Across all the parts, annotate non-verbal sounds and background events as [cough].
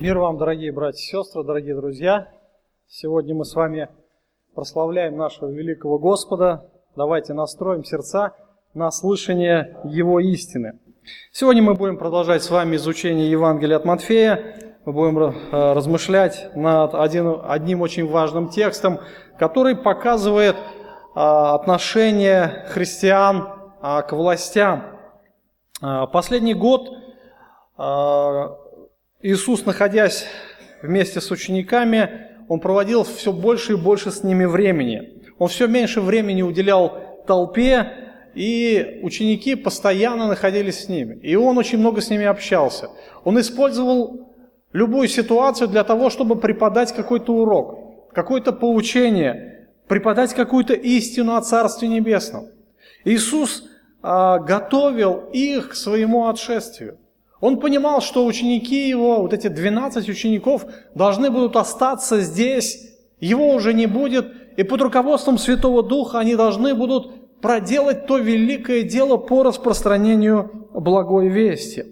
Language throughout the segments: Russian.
Мир вам, дорогие братья и сестры, дорогие друзья. Сегодня мы с вами прославляем нашего великого Господа. Давайте настроим сердца на слышание Его истины. Сегодня мы будем продолжать с вами изучение Евангелия от Матфея. Мы будем э, размышлять над один, одним очень важным текстом, который показывает э, отношение христиан э, к властям. Последний год Иисус, находясь вместе с учениками, он проводил все больше и больше с ними времени. Он все меньше времени уделял толпе, и ученики постоянно находились с ними. И он очень много с ними общался. Он использовал любую ситуацию для того, чтобы преподать какой-то урок, какое-то поучение, преподать какую-то истину о Царстве Небесном. Иисус а, готовил их к своему отшествию. Он понимал, что ученики его, вот эти 12 учеников, должны будут остаться здесь, его уже не будет, и под руководством Святого Духа они должны будут проделать то великое дело по распространению благой вести.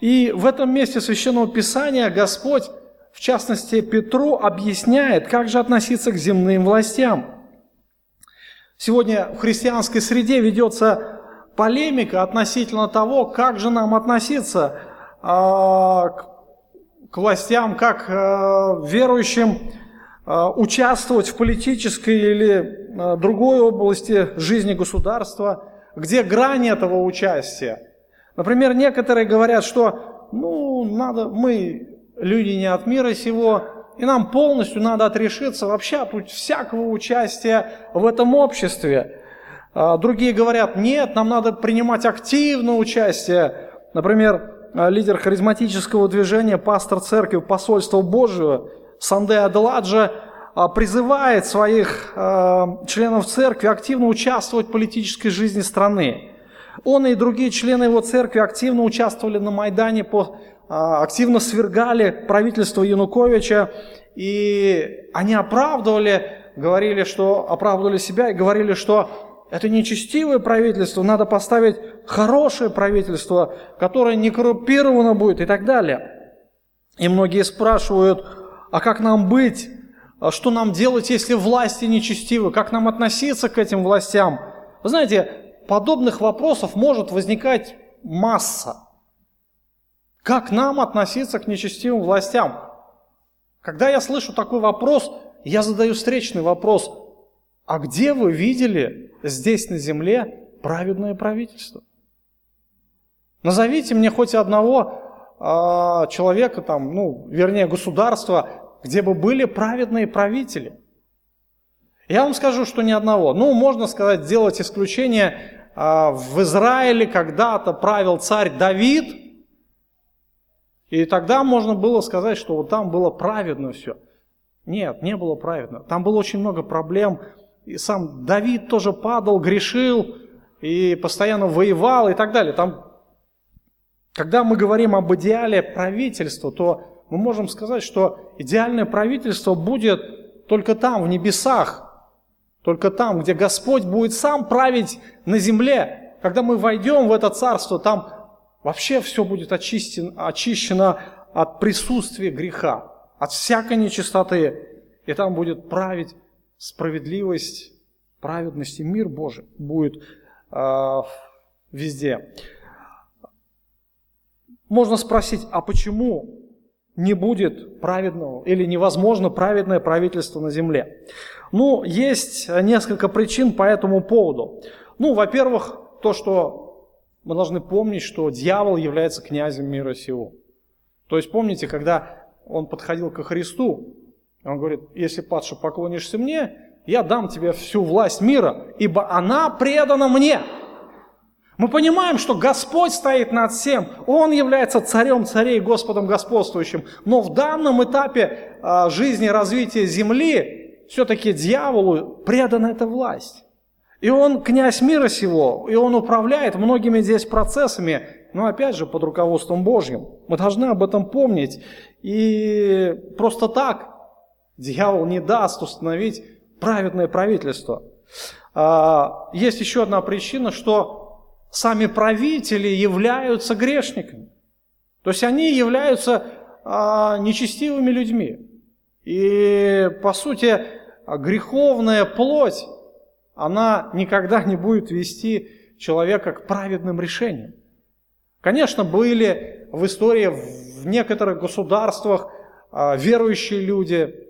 И в этом месте Священного Писания Господь, в частности Петру, объясняет, как же относиться к земным властям. Сегодня в христианской среде ведется полемика относительно того, как же нам относиться а, к, к властям, как а, верующим а, участвовать в политической или а, другой области жизни государства, где грань этого участия. Например, некоторые говорят, что ну, надо, мы люди не от мира сего, и нам полностью надо отрешиться вообще от всякого участия в этом обществе. А, другие говорят, нет, нам надо принимать активное участие. Например, а, лидер харизматического движения, пастор церкви Посольства Божьего Санде Аделаджа а, призывает своих членов церкви активно участвовать в политической жизни страны. Он и другие члены его церкви активно участвовали на Майдане, активно свергали правительство Януковича, и они оправдывали, говорили, что оправдывали себя и говорили, что это нечестивое правительство, надо поставить хорошее правительство, которое не коррумпировано будет и так далее. И многие спрашивают, а как нам быть? А что нам делать, если власти нечестивы? Как нам относиться к этим властям? Вы знаете, подобных вопросов может возникать масса. Как нам относиться к нечестивым властям? Когда я слышу такой вопрос, я задаю встречный вопрос. А где вы видели здесь на земле праведное правительство. Назовите мне хоть одного э, человека, там, ну, вернее, государства, где бы были праведные правители. Я вам скажу, что ни одного. Ну, можно сказать, сделать исключение. Э, в Израиле когда-то правил царь Давид, и тогда можно было сказать, что вот там было праведно все. Нет, не было праведно. Там было очень много проблем и сам Давид тоже падал, грешил и постоянно воевал и так далее. Там, когда мы говорим об идеале правительства, то мы можем сказать, что идеальное правительство будет только там, в небесах, только там, где Господь будет сам править на земле. Когда мы войдем в это царство, там вообще все будет очищено, очищено от присутствия греха, от всякой нечистоты. И там будет править справедливость, праведность и мир Божий будет э, везде. Можно спросить, а почему не будет праведного или невозможно праведное правительство на земле? Ну, есть несколько причин по этому поводу. Ну, во-первых, то, что мы должны помнить, что дьявол является князем мира сего. То есть помните, когда он подходил ко Христу, он говорит, если, падше, поклонишься мне, я дам тебе всю власть мира, ибо она предана мне. Мы понимаем, что Господь стоит над всем, Он является царем царей, Господом господствующим. Но в данном этапе а, жизни, развития земли, все-таки дьяволу предана эта власть. И он князь мира сего, и он управляет многими здесь процессами, но опять же под руководством Божьим. Мы должны об этом помнить. И просто так Дьявол не даст установить праведное правительство. А, есть еще одна причина, что сами правители являются грешниками. То есть они являются а, нечестивыми людьми. И, по сути, греховная плоть, она никогда не будет вести человека к праведным решениям. Конечно, были в истории в некоторых государствах а, верующие люди,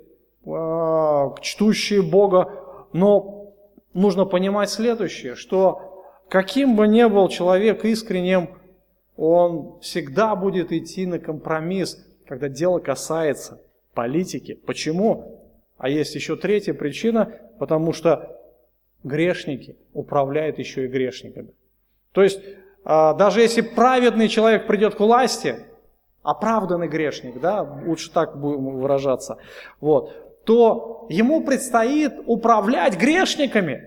чтущие Бога, но нужно понимать следующее, что каким бы ни был человек искренним, он всегда будет идти на компромисс, когда дело касается политики. Почему? А есть еще третья причина, потому что грешники управляют еще и грешниками. То есть, а, даже если праведный человек придет к власти, оправданный грешник, да, лучше так будем выражаться, вот, то ему предстоит управлять грешниками.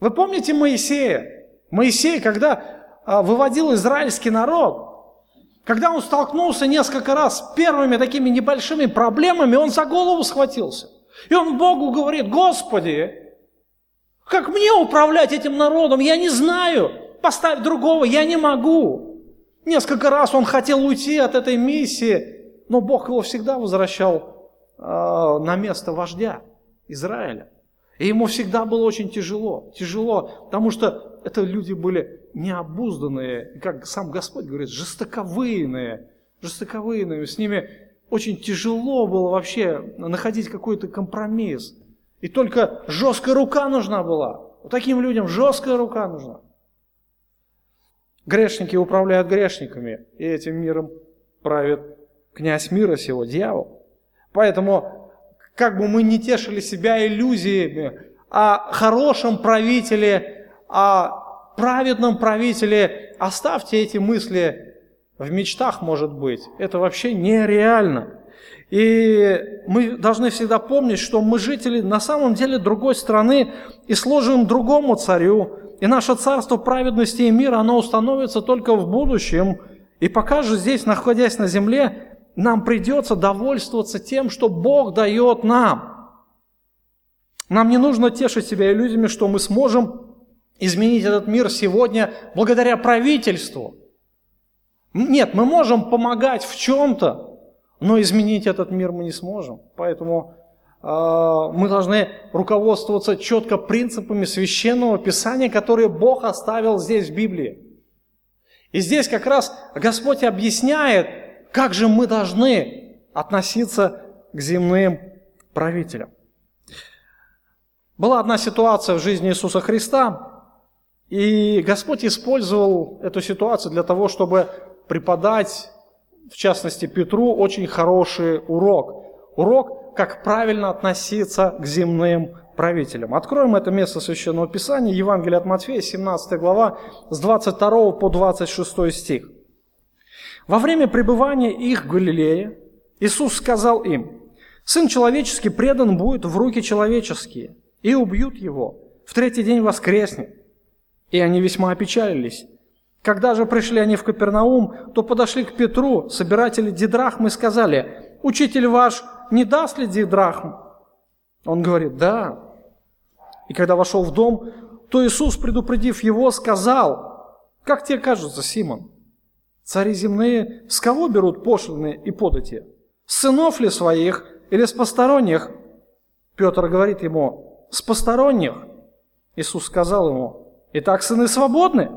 Вы помните Моисея? Моисей, когда а, выводил израильский народ, когда он столкнулся несколько раз с первыми такими небольшими проблемами, он за голову схватился. И он Богу говорит, Господи, как мне управлять этим народом? Я не знаю. Поставь другого, я не могу. Несколько раз он хотел уйти от этой миссии, но Бог его всегда возвращал на место вождя Израиля. И ему всегда было очень тяжело. Тяжело, потому что это люди были необузданные, как сам Господь говорит, жестоковыйные. Жестоковыйные. С ними очень тяжело было вообще находить какой-то компромисс. И только жесткая рука нужна была. Вот таким людям жесткая рука нужна. Грешники управляют грешниками, и этим миром правит князь мира сего, дьявол. Поэтому, как бы мы не тешили себя иллюзиями о хорошем правителе, о праведном правителе, оставьте эти мысли в мечтах, может быть. Это вообще нереально. И мы должны всегда помнить, что мы жители на самом деле другой страны и сложим другому царю. И наше царство праведности и мира, оно установится только в будущем. И пока же здесь, находясь на земле, нам придется довольствоваться тем, что Бог дает нам. Нам не нужно тешить себя иллюзиями, что мы сможем изменить этот мир сегодня благодаря правительству. Нет, мы можем помогать в чем-то, но изменить этот мир мы не сможем. Поэтому э, мы должны руководствоваться четко принципами священного писания, которые Бог оставил здесь в Библии. И здесь как раз Господь объясняет, как же мы должны относиться к земным правителям? Была одна ситуация в жизни Иисуса Христа, и Господь использовал эту ситуацию для того, чтобы преподать, в частности, Петру очень хороший урок. Урок, как правильно относиться к земным правителям. Откроем это место Священного Писания, Евангелие от Матфея, 17 глава, с 22 по 26 стих. Во время пребывания их в Галилее Иисус сказал им, «Сын человеческий предан будет в руки человеческие, и убьют его, в третий день воскреснет». И они весьма опечалились. Когда же пришли они в Капернаум, то подошли к Петру, собиратели дидрахм, и сказали, «Учитель ваш не даст ли дидрахм?» Он говорит, «Да». И когда вошел в дом, то Иисус, предупредив его, сказал, «Как тебе кажется, Симон, Цари земные с кого берут пошлины и подати? С сынов ли своих или с посторонних? Петр говорит ему, с посторонних. Иисус сказал ему, итак, сыны свободны.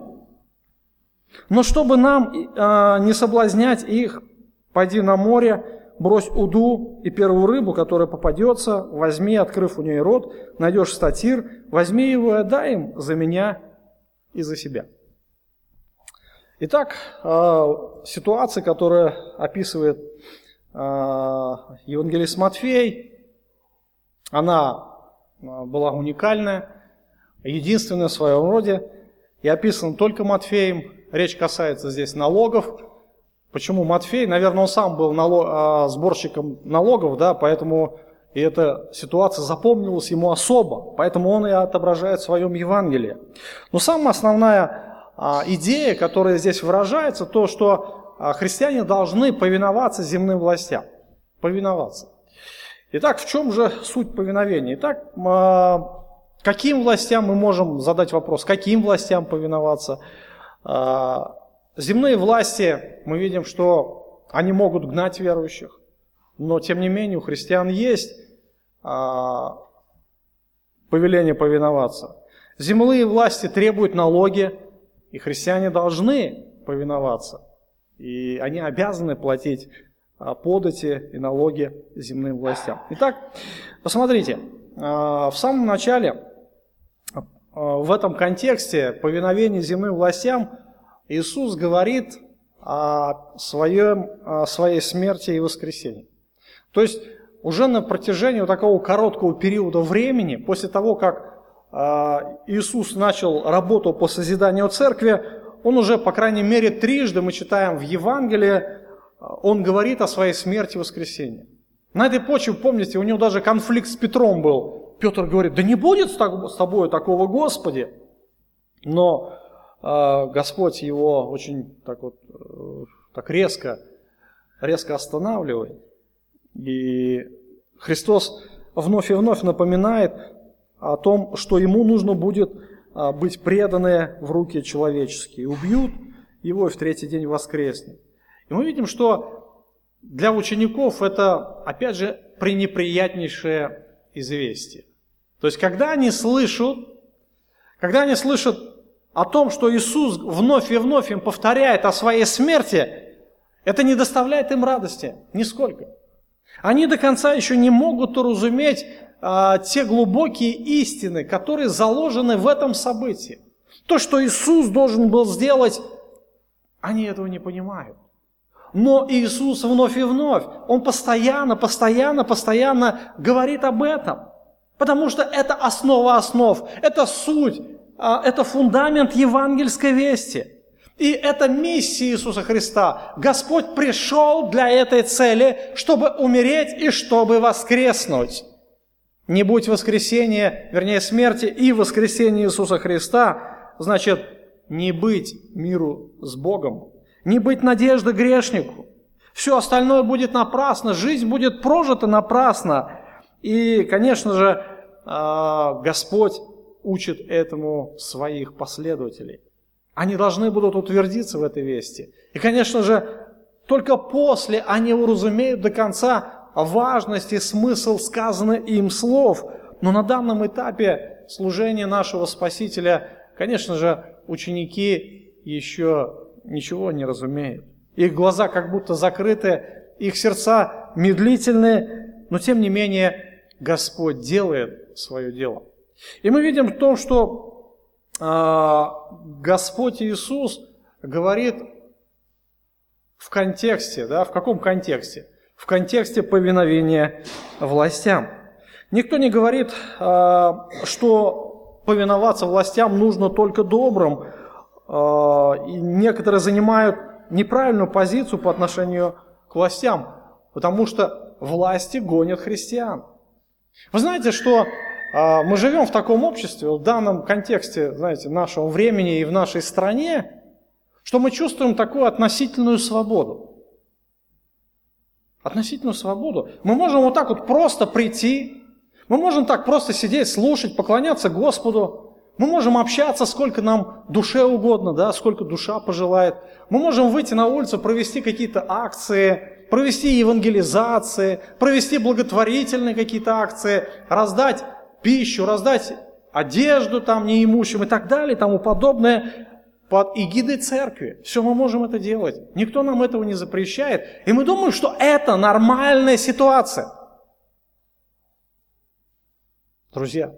Но чтобы нам э, не соблазнять их, пойди на море, брось уду и первую рыбу, которая попадется, возьми, открыв у нее рот, найдешь статир, возьми его и отдай им за меня и за себя. Итак, а, ситуация, которая описывает а, Евангелист Матфей, она а, была уникальная, единственная в своем роде, и описана только Матфеем. Речь касается здесь налогов. Почему Матфей? Наверное, он сам был налог, сборщиком налогов, да, поэтому и эта ситуация запомнилась ему особо, поэтому он и отображает в своем Евангелии. Но самая основная идея, которая здесь выражается, то, что а, христиане должны повиноваться земным властям. Повиноваться. Итак, в чем же суть повиновения? Итак, а, каким властям мы можем задать вопрос, каким властям повиноваться? Земные власти, мы видим, что они могут гнать верующих, но тем не менее у христиан есть а, повеление повиноваться. Земные власти требуют налоги, и христиане должны повиноваться. И они обязаны платить а, подати и налоги земным властям. Итак, посмотрите, а, в самом начале, а, в этом контексте повиновения земным властям, Иисус говорит о, своем, о своей смерти и воскресении. То есть уже на протяжении вот такого короткого периода времени, после того, как Иисус начал работу по созиданию церкви, он уже, по крайней мере, трижды мы читаем в Евангелии, он говорит о своей смерти и воскресении. На этой почве, помните, у него даже конфликт с Петром был. Петр говорит, да не будет с тобой такого Господи. Но э, Господь его очень так вот, э, так резко, резко останавливает. И Христос вновь и вновь напоминает о том, что ему нужно будет а, быть преданы в руки человеческие. Убьют его и в третий день воскреснет. И мы видим, что для учеников это, опять же, пренеприятнейшее известие. То есть, когда они слышат, когда они слышат о том, что Иисус вновь и вновь им повторяет о своей смерти, это не доставляет им радости нисколько. Они до конца еще не могут уразуметь те глубокие истины, которые заложены в этом событии. То, что Иисус должен был сделать, они этого не понимают. Но Иисус вновь и вновь, Он постоянно, постоянно, постоянно говорит об этом. Потому что это основа основ, это суть, а, это фундамент евангельской вести. И это миссия Иисуса Христа. Господь пришел для этой цели, чтобы умереть и чтобы воскреснуть. Не будь воскресения, вернее смерти и воскресения Иисуса Христа, значит не быть миру с Богом, не быть надежды грешнику. Все остальное будет напрасно, жизнь будет прожита напрасно. И, конечно же, а, Господь учит этому своих последователей. Они должны будут утвердиться в этой вести. И, конечно же, только после они уразумеют до конца, важность и смысл сказанных им слов. Но на данном этапе служения нашего Спасителя, конечно же, ученики еще ничего не разумеют. Их глаза как будто закрыты, их сердца медлительные, но тем не менее Господь делает свое дело. И мы видим в том, что э, Господь Иисус говорит в контексте, да, в каком контексте? В контексте повиновения властям. Никто не говорит, а, что повиноваться властям нужно только добрым. А, и некоторые занимают неправильную позицию по отношению к властям, потому что власти гонят христиан. Вы знаете, что а, мы живем в таком обществе, в данном контексте, знаете, нашего времени и в нашей стране, что мы чувствуем такую относительную свободу относительную свободу. Мы можем вот так вот просто прийти, мы можем так просто сидеть, слушать, поклоняться Господу, мы можем общаться, сколько нам душе угодно, да, сколько душа пожелает. Мы можем выйти на улицу, провести какие-то акции, провести евангелизации, провести благотворительные какие-то акции, раздать пищу, раздать одежду там неимущим и так далее и тому подобное под эгидой церкви. Все мы можем это делать. Никто нам этого не запрещает. И мы думаем, что это нормальная ситуация. Друзья,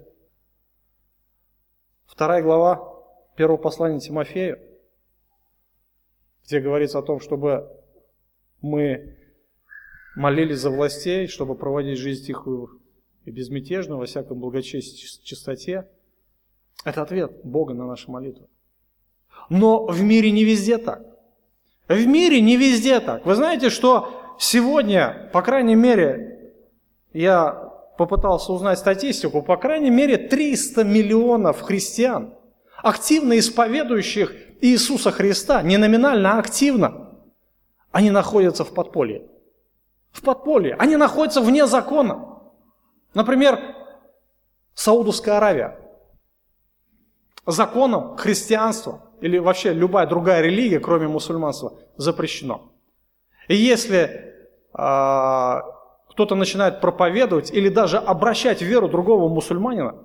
вторая глава первого послания Тимофею, где говорится о том, чтобы мы молились за властей, чтобы проводить жизнь тихую и безмятежную, во всяком благочестии, чистоте. Это ответ Бога на нашу молитву. Но в мире не везде так. В мире не везде так. Вы знаете, что сегодня, по крайней мере, я попытался узнать статистику, по крайней мере 300 миллионов христиан, активно исповедующих Иисуса Христа, не номинально, а активно, они находятся в подполье. В подполье. Они находятся вне закона. Например, Саудовская Аравия. Законом христианства или вообще любая другая религия, кроме мусульманства, запрещено. И если а, кто-то начинает проповедовать или даже обращать веру другого мусульманина,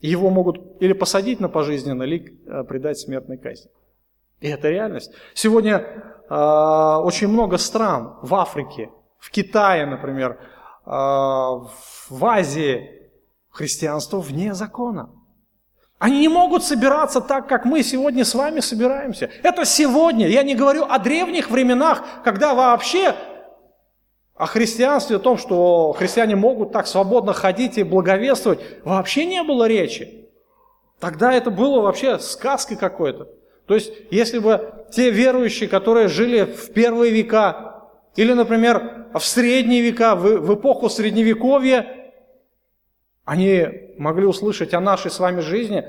его могут или посадить на пожизненно, или э, предать смертной казни. И это реальность. Сегодня э, очень много стран в Африке, в Китае, например, э, в Азии христианство вне закона. Они не могут собираться так, как мы сегодня с вами собираемся. Это сегодня. Я не говорю о древних временах, когда вообще о христианстве, о том, что христиане могут так свободно ходить и благовествовать, вообще не было речи. Тогда это было вообще сказкой какой-то. То есть, если бы те верующие, которые жили в первые века, или, например, в средние века, в, эпоху Средневековья, они могли услышать о нашей с вами жизни,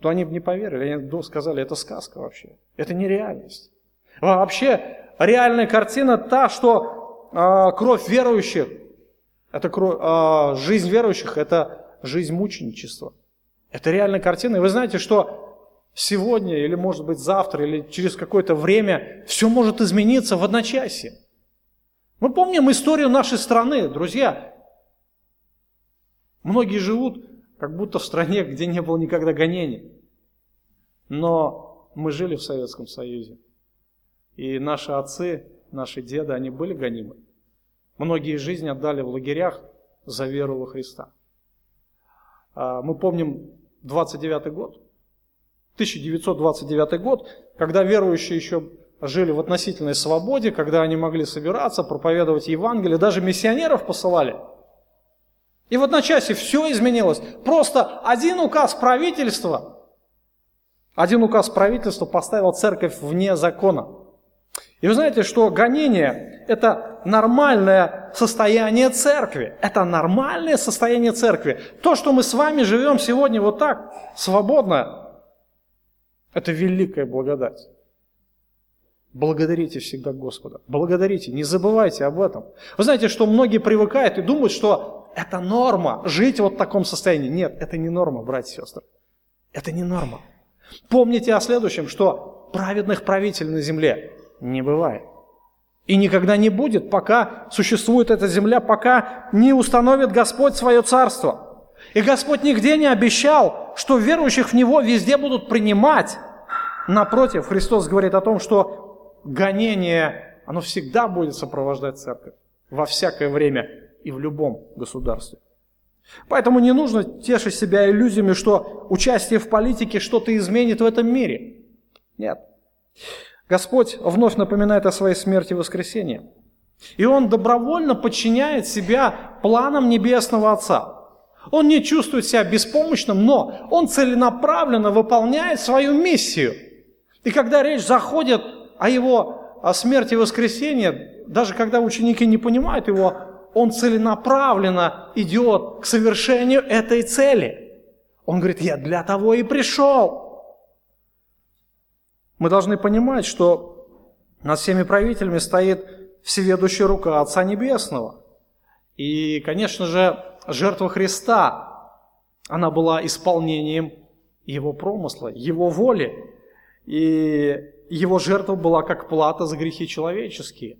то они бы не поверили, они сказали, это сказка вообще, это нереальность. Вообще, реальная картина та, что а, кровь верующих, это кровь, а, жизнь верующих, это жизнь мученичества. Это реальная картина. И вы знаете, что сегодня, или может быть завтра, или через какое-то время все может измениться в одночасье. Мы помним историю нашей страны, друзья. Многие живут как будто в стране, где не было никогда гонений. Но мы жили в Советском Союзе. И наши отцы наши деды, они были гонимы. Многие жизни отдали в лагерях за веру во Христа. А, мы помним 29 год, 1929 год, когда верующие еще жили в относительной свободе, когда они могли собираться, проповедовать Евангелие, даже миссионеров посылали. И в одночасье все изменилось. Просто один указ правительства, один указ правительства поставил церковь вне закона. И вы знаете, что гонение – это нормальное состояние церкви. Это нормальное состояние церкви. То, что мы с вами живем сегодня вот так, свободно, это великая благодать. Благодарите всегда Господа. Благодарите, не забывайте об этом. Вы знаете, что многие привыкают и думают, что это норма жить вот в таком состоянии. Нет, это не норма, братья и сестры. Это не норма. Помните о следующем, что праведных правителей на земле не бывает. И никогда не будет, пока существует эта земля, пока не установит Господь свое царство. И Господь нигде не обещал, что верующих в Него везде будут принимать. Напротив, Христос говорит о том, что гонение, оно всегда будет сопровождать церковь во всякое время и в любом государстве. Поэтому не нужно тешить себя иллюзиями, что участие в политике что-то изменит в этом мире. Нет. Господь вновь напоминает о своей смерти и воскресении. И Он добровольно подчиняет себя планам Небесного Отца. Он не чувствует себя беспомощным, но Он целенаправленно выполняет свою миссию. И когда речь заходит о Его о смерти и воскресении, даже когда ученики не понимают Его, Он целенаправленно идет к совершению этой цели. Он говорит, я для того и пришел. Мы должны понимать, что над всеми правителями стоит всеведущая рука Отца Небесного. И, конечно же, жертва Христа, она была исполнением Его промысла, Его воли. И Его жертва была как плата за грехи человеческие.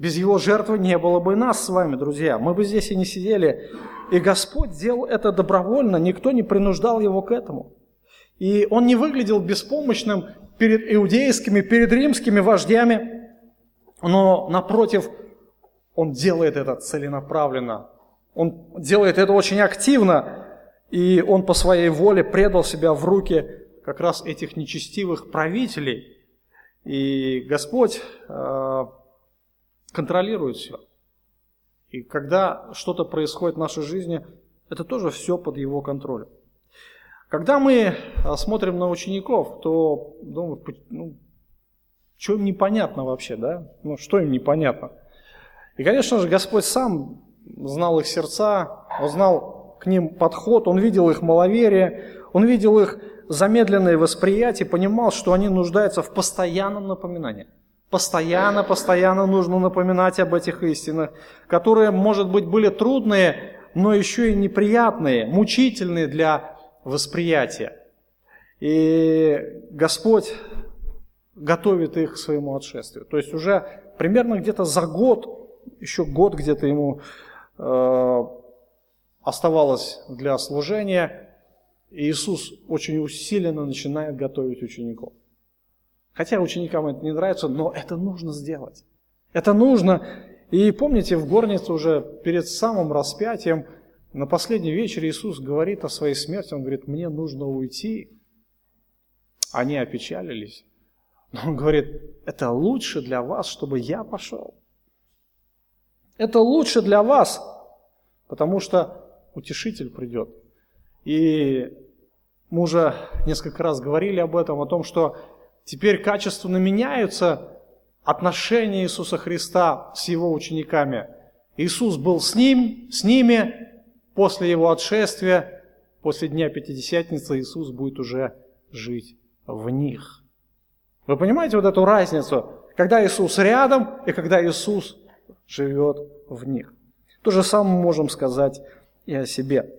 Без Его жертвы не было бы нас с вами, друзья. Мы бы здесь и не сидели. И Господь делал это добровольно, никто не принуждал Его к этому. И Он не выглядел беспомощным перед иудейскими, перед римскими вождями, но напротив, он делает это целенаправленно, он делает это очень активно, и он по своей воле предал себя в руки как раз этих нечестивых правителей. И Господь э, контролирует все. И когда что-то происходит в нашей жизни, это тоже все под его контролем. Когда мы а, смотрим на учеников, то думаю, ну, что им непонятно вообще, да? Ну, что им непонятно? И, конечно же, Господь сам знал их сердца, он знал к ним подход, он видел их маловерие, он видел их замедленное восприятие, понимал, что они нуждаются в постоянном напоминании. Постоянно, постоянно нужно напоминать об этих истинах, которые, может быть, были трудные, но еще и неприятные, мучительные для восприятия. И Господь готовит их к своему отшествию. То есть уже примерно где-то за год, еще год где-то ему э, оставалось для служения, Иисус очень усиленно начинает готовить учеников. Хотя ученикам это не нравится, но это нужно сделать. Это нужно. И помните, в горнице уже перед самым распятием, на последний вечер Иисус говорит о своей смерти. Он говорит, мне нужно уйти. Они опечалились. Но он говорит, это лучше для вас, чтобы я пошел. Это лучше для вас, потому что утешитель придет. И мы уже несколько раз говорили об этом, о том, что теперь качественно меняются отношения Иисуса Христа с Его учениками. Иисус был с ним, с ними, после Его отшествия, после Дня Пятидесятницы Иисус будет уже жить в них. Вы понимаете вот эту разницу? Когда Иисус рядом и когда Иисус живет в них. То же самое можем сказать и о себе.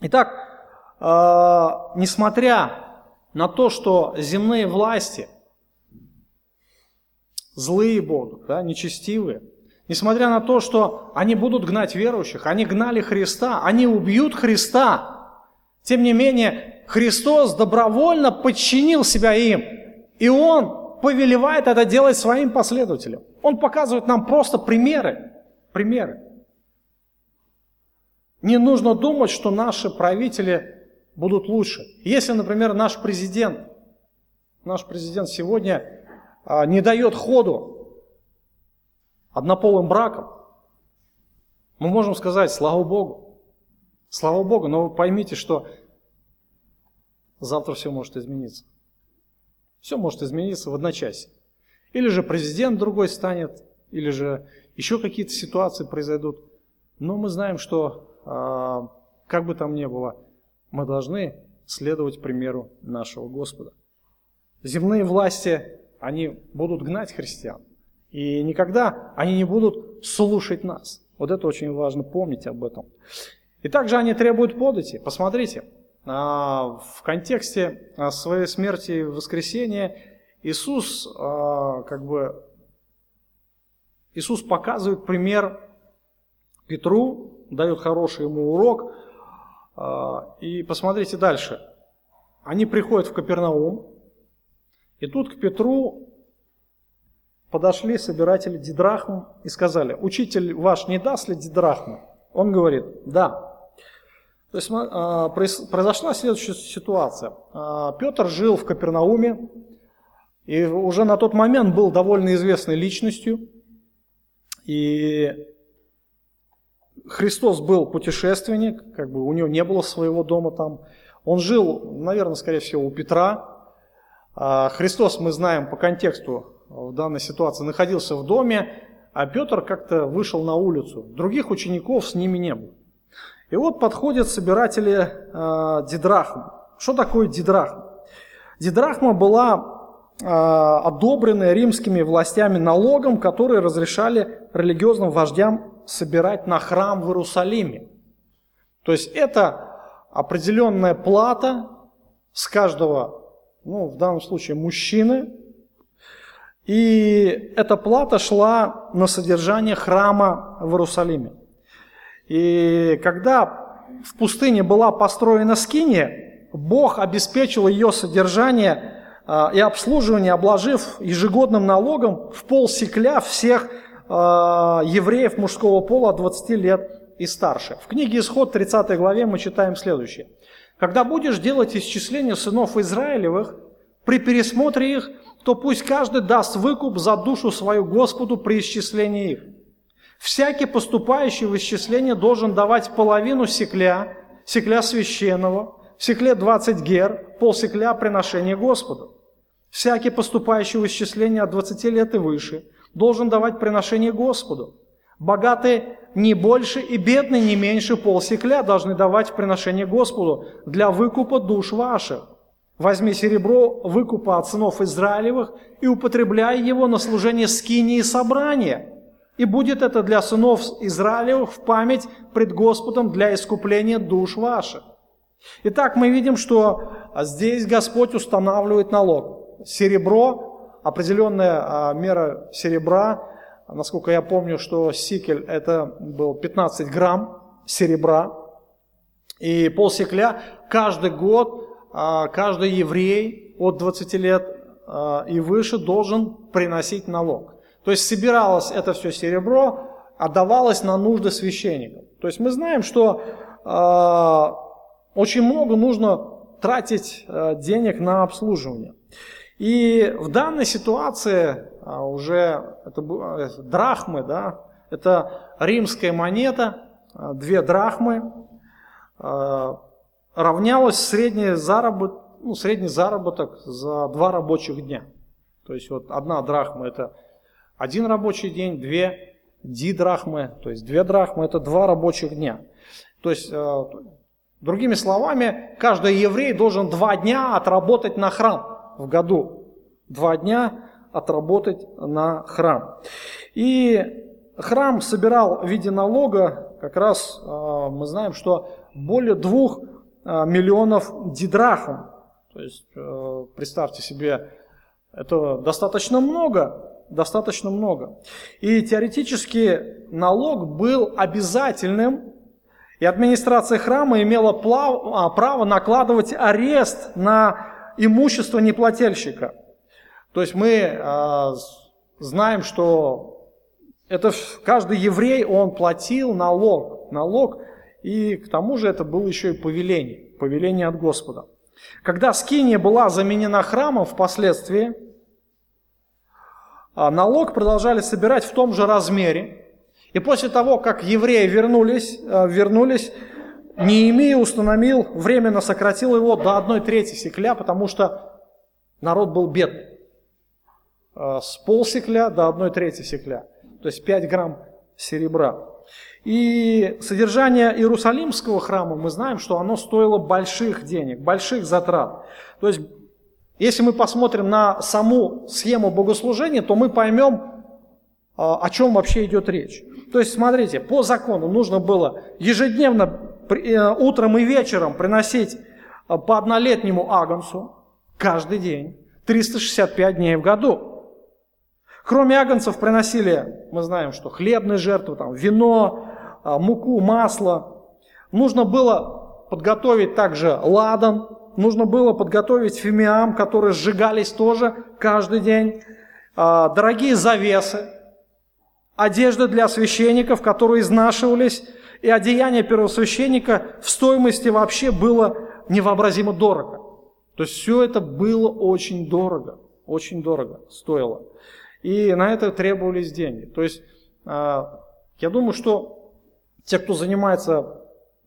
Итак, э, несмотря на то, что земные власти – злые будут, да, нечестивые. Несмотря на то, что они будут гнать верующих, они гнали Христа, они убьют Христа. Тем не менее, Христос добровольно подчинил себя им. И Он повелевает это делать своим последователям. Он показывает нам просто примеры. Примеры. Не нужно думать, что наши правители будут лучше. Если, например, наш президент, наш президент сегодня а, не дает ходу однополым бракам, мы можем сказать, слава Богу, слава Богу, но вы поймите, что завтра все может измениться. Все может измениться в одночасье. Или же президент другой станет, или же еще какие-то ситуации произойдут. Но мы знаем, что а, как бы там ни было, мы должны следовать примеру нашего Господа. Земные власти они будут гнать христиан. И никогда они не будут слушать нас. Вот это очень важно помнить об этом. И также они требуют подати. Посмотрите, а, в контексте а, своей смерти и воскресения Иисус а, как бы Иисус показывает пример Петру, дает хороший ему урок. И посмотрите дальше. Они приходят в Капернаум, и тут к Петру подошли собиратели дидрахм и сказали, учитель ваш не даст ли дидрахму? Он говорит, да. То есть а, произошла следующая ситуация. А, Петр жил в Капернауме и уже на тот момент был довольно известной личностью. И Христос был путешественник, как бы у него не было своего дома там. Он жил, наверное, скорее всего, у Петра, а, Христос, мы знаем по контексту в данной ситуации, находился в доме, а Петр как-то вышел на улицу. Других учеников с ними не было. И вот подходят собиратели э, дидрахм. Что такое дидрахм? Дидрахма была э, одобренная римскими властями налогом, который разрешали религиозным вождям собирать на храм в Иерусалиме. То есть это определенная плата с каждого ну, в данном случае мужчины. И эта плата шла на содержание храма в Иерусалиме. И когда в пустыне была построена скиния, Бог обеспечил ее содержание а, и обслуживание, обложив ежегодным налогом в пол секля всех евреев мужского пола от 20 лет и старше. В книге Исход 30 главе мы читаем следующее. Когда будешь делать исчисление сынов Израилевых, при пересмотре их, то пусть каждый даст выкуп за душу свою Господу при исчислении их. Всякий поступающий в исчисление должен давать половину секля, секля священного, в секле 20 гер, полсекля приношения Господу. Всякий поступающий в исчисление от 20 лет и выше должен давать приношение Господу. Богатые не больше и бедные не меньше полсекля должны давать приношение Господу для выкупа душ ваших. Возьми серебро выкупа от сынов Израилевых и употребляй его на служение скинии собрания. И будет это для сынов Израилевых в память пред Господом для искупления душ ваших. Итак, мы видим, что здесь Господь устанавливает налог. Серебро, определенная а, мера серебра насколько я помню, что сикель это был 15 грамм серебра. И полсекля каждый год, а, каждый еврей от 20 лет а, и выше должен приносить налог. То есть собиралось это все серебро, отдавалось на нужды священников. То есть мы знаем, что очень много нужно тратить денег на обслуживание. И в данной ситуации а, уже это э, драхмы, да, это римская монета, а, две драхмы, а, равнялась средний заработок, ну, средний заработок за два рабочих дня. То есть вот одна драхма это один рабочий день, две дидрахмы, то есть две драхмы это два рабочих дня. То есть, другими словами, каждый еврей должен два дня отработать на храм в году. Два дня отработать на храм. И храм собирал в виде налога, как раз а, мы знаем, что более двух а, миллионов дидрахм. То есть, э, представьте себе, это достаточно много, достаточно много. И теоретически налог был обязательным, и администрация храма имела а, право накладывать арест на имущество неплательщика. То есть мы э, знаем, что это каждый еврей, он платил налог, налог, и к тому же это было еще и повеление, повеление от Господа. Когда скиния была заменена храмом впоследствии, а, налог продолжали собирать в том же размере. И после того, как евреи вернулись, а, вернулись Неемия установил, временно сократил его до одной трети секля, потому что народ был бедный. Э, с полсекля до одной трети секля, то есть 5 грамм серебра. И содержание Иерусалимского храма, мы знаем, что оно стоило больших денег, больших затрат. То есть, если мы посмотрим на саму схему богослужения, то мы поймем, э, о чем вообще идет речь. То есть, смотрите, по закону нужно было ежедневно утром и вечером приносить э, по однолетнему агнцу каждый день, 365 дней в году. Кроме агнцев приносили, мы знаем, что хлебные жертвы, там, вино, э, муку, масло. Нужно было подготовить также ладан, нужно было подготовить фимиам, которые сжигались тоже каждый день, дорогие завесы, одежда для священников, которые изнашивались, и одеяние первосвященника в стоимости вообще было невообразимо дорого. То есть все это было очень дорого, очень дорого стоило. И на это требовались деньги. То есть а, я думаю, что те, кто занимается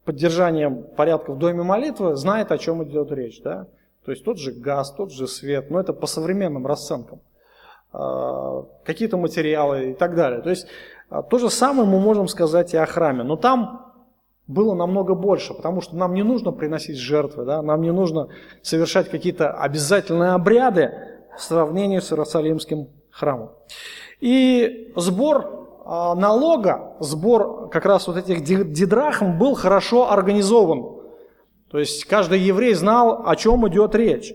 поддержанием порядка в доме молитвы, знают, о чем идет речь. Да? То есть тот же газ, тот же свет, но это по современным расценкам. А, какие-то материалы и так далее. То есть то же самое мы можем сказать и о храме. Но там было намного больше, потому что нам не нужно приносить жертвы, да? нам не нужно совершать какие-то обязательные обряды в сравнении с Иерусалимским храмом. И сбор а, налога, сбор как раз вот этих дидрахм был хорошо организован. То есть каждый еврей знал, о чем идет речь.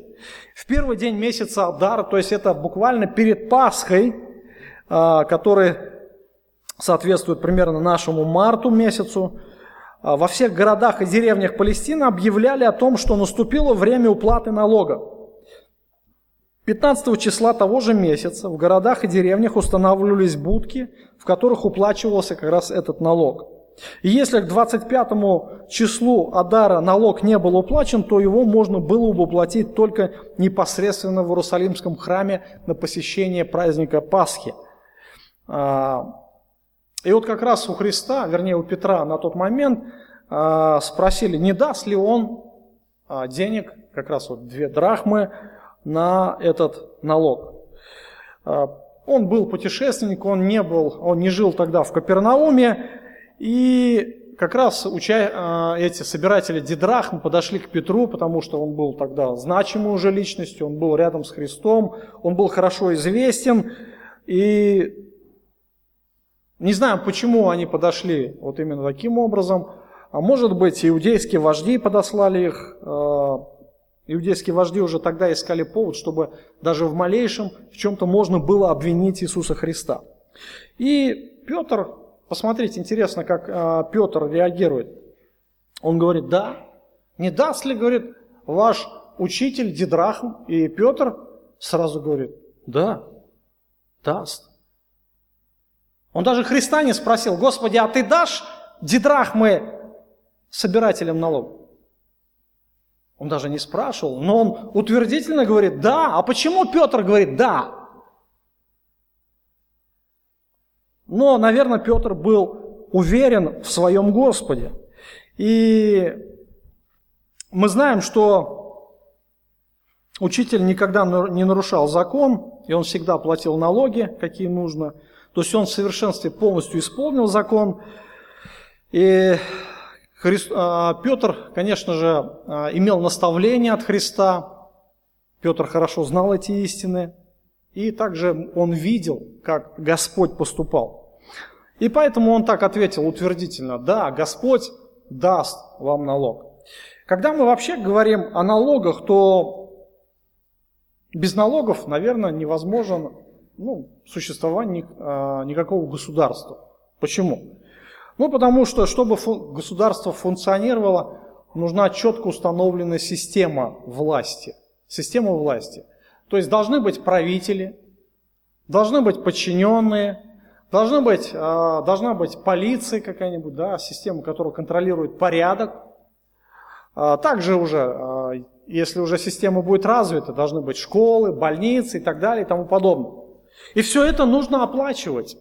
В первый день месяца Адар, то есть это буквально перед Пасхой, а, который соответствует примерно нашему марту месяцу, а, во всех городах и деревнях Палестины объявляли о том, что наступило время уплаты налога. 15 числа того же месяца в городах и деревнях устанавливались будки, в которых уплачивался как раз этот налог. И если к 25 числу Адара налог не был уплачен, то его можно было бы уплатить только непосредственно в Иерусалимском храме на посещение праздника Пасхи. И вот как раз у Христа, вернее у Петра на тот момент а, спросили, не даст ли он а, денег, как раз вот две драхмы, на этот налог. А, он был путешественник, он не был, он не жил тогда в Капернауме, и как раз уча... эти собиратели Дидрахм подошли к Петру, потому что он был тогда значимой уже личностью, он был рядом с Христом, он был хорошо известен, и не знаю, почему они подошли вот именно таким образом. А может быть, иудейские вожди подослали их. Э, иудейские вожди уже тогда искали повод, чтобы даже в малейшем в чем-то можно было обвинить Иисуса Христа. И Петр, посмотрите, интересно, как а, Петр реагирует. Он говорит, да, не даст ли, говорит, ваш учитель Дидрахм? И Петр сразу говорит, да, даст. Он даже Христа не спросил, Господи, а ты дашь Дидрахмы собирателям налогов? Он даже не спрашивал, но он утвердительно говорит «да». А почему Петр говорит «да»? Но, наверное, Петр был уверен в своем Господе. И мы знаем, что учитель никогда не нарушал закон, и он всегда платил налоги, какие нужно. То есть он в совершенстве полностью исполнил закон. И Христ, а, Петр, конечно же, а, имел наставление от Христа. Петр хорошо знал эти истины. И также он видел, как Господь поступал. И поэтому он так ответил утвердительно, да, Господь даст вам налог. Когда мы вообще говорим о налогах, то без налогов, наверное, невозможно ну, существование а, никакого государства. Почему? Ну, потому что, чтобы фу- государство функционировало, нужна четко установленная система власти. Система власти. То есть должны быть правители, должны быть подчиненные, должны быть, э, должна быть полиция какая-нибудь, да, система, которая контролирует порядок. А также уже, э, если уже система будет развита, должны быть школы, больницы и так далее и тому подобное. И все это нужно оплачивать.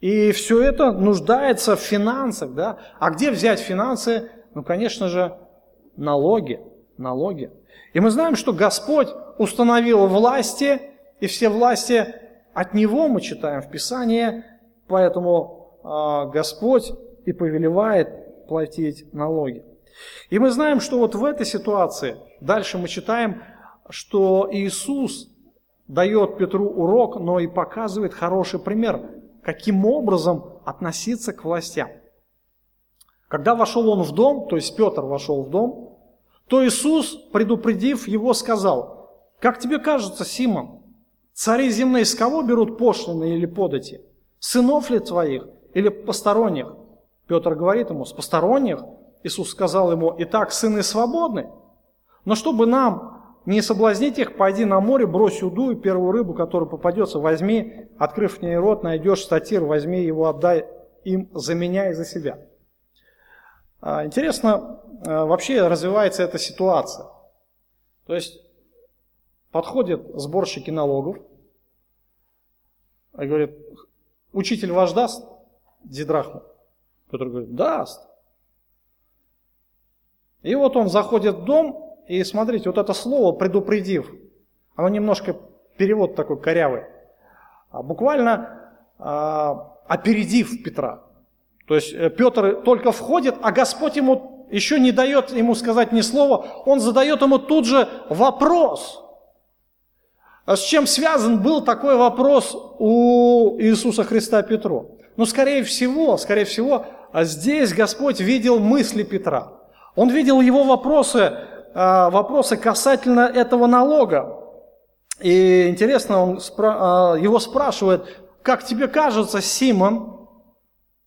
И все это нуждается в финансах, да? А где взять финансы? Ну, конечно же, налоги, налоги. И мы знаем, что Господь установил власти, и все власти от Него мы читаем в Писании, поэтому э, Господь и повелевает платить налоги. И мы знаем, что вот в этой ситуации, дальше мы читаем, что Иисус дает Петру урок, но и показывает хороший пример – каким образом относиться к властям. Когда вошел он в дом, то есть Петр вошел в дом, то Иисус, предупредив его, сказал, «Как тебе кажется, Симон, цари земные с кого берут пошлины или подати? Сынов ли твоих или посторонних?» Петр говорит ему, «С посторонних?» Иисус сказал ему, «Итак, сыны свободны, но чтобы нам не соблазнить их, пойди на море, брось уду и первую рыбу, которая попадется, возьми, открыв в ней рот, найдешь статир, возьми его, отдай им за меня и за себя. А, интересно, а, вообще развивается эта ситуация. То есть подходят сборщики налогов и говорят, учитель ваш даст дидрахму? Петр говорит, даст. И вот он заходит в дом, и смотрите, вот это слово «предупредив», оно немножко перевод такой корявый. А буквально а, опередив Петра. То есть э, Петр только входит, а Господь ему еще не дает ему сказать ни слова, он задает ему тут же вопрос. А с чем связан был такой вопрос у Иисуса Христа Петру? Ну, скорее всего, скорее всего, здесь Господь видел мысли Петра. Он видел его вопросы, а, вопросы касательно этого налога. И интересно, он, а, его спрашивает, как тебе кажется, Симон,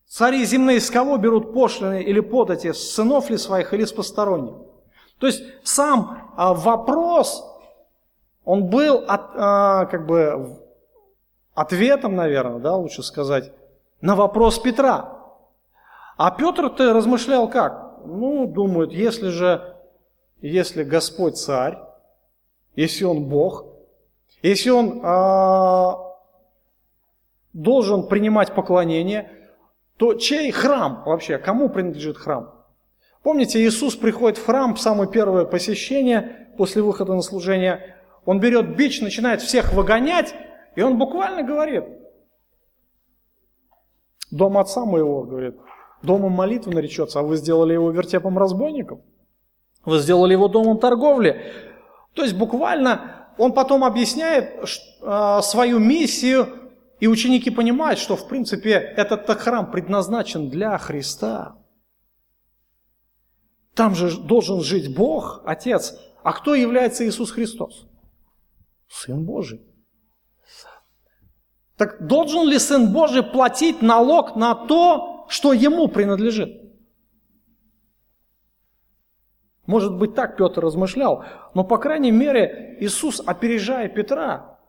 цари земные с кого берут пошлины или подати, с сынов ли своих или с посторонних? То есть сам а, вопрос, он был от, как бы ответом, наверное, да, лучше сказать, на вопрос Петра. А Петр-то размышлял как? Ну, думает, если же если Господь царь, если Он Бог, если Он а, должен принимать поклонение, то чей храм вообще? Кому принадлежит храм? Помните, Иисус приходит в храм в самое первое посещение после выхода на служение. Он берет бич, начинает всех выгонять, и он буквально говорит, дом отца моего, говорит, домом молитвы наречется, а вы сделали его вертепом разбойников. Вы сделали его домом торговли. То есть буквально он потом объясняет а, свою миссию, и ученики понимают, что в принципе этот храм предназначен для Христа. Там же должен жить Бог, Отец. А кто является Иисус Христос? Сын Божий. Так должен ли Сын Божий платить налог на то, что ему принадлежит? Может быть, так Петр размышлял, но, по крайней мере, Иисус, опережая Петра,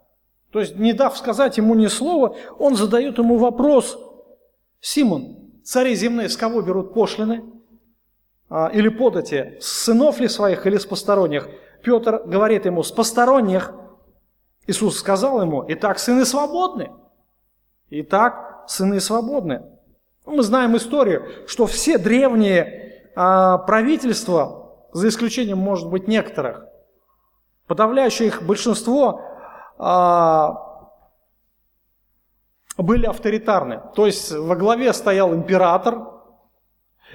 то есть не дав сказать ему ни слова, он задает ему вопрос, «Симон, цари земные с кого берут пошлины? А, или подати? С сынов ли своих или с посторонних?» Петр говорит ему, «С посторонних». Иисус сказал ему, «Итак, сыны свободны». Итак, сыны свободны. Мы знаем историю, что все древние а, правительства за исключением, может быть, некоторых. Подавляющее их большинство а, были авторитарны. То есть во главе стоял император,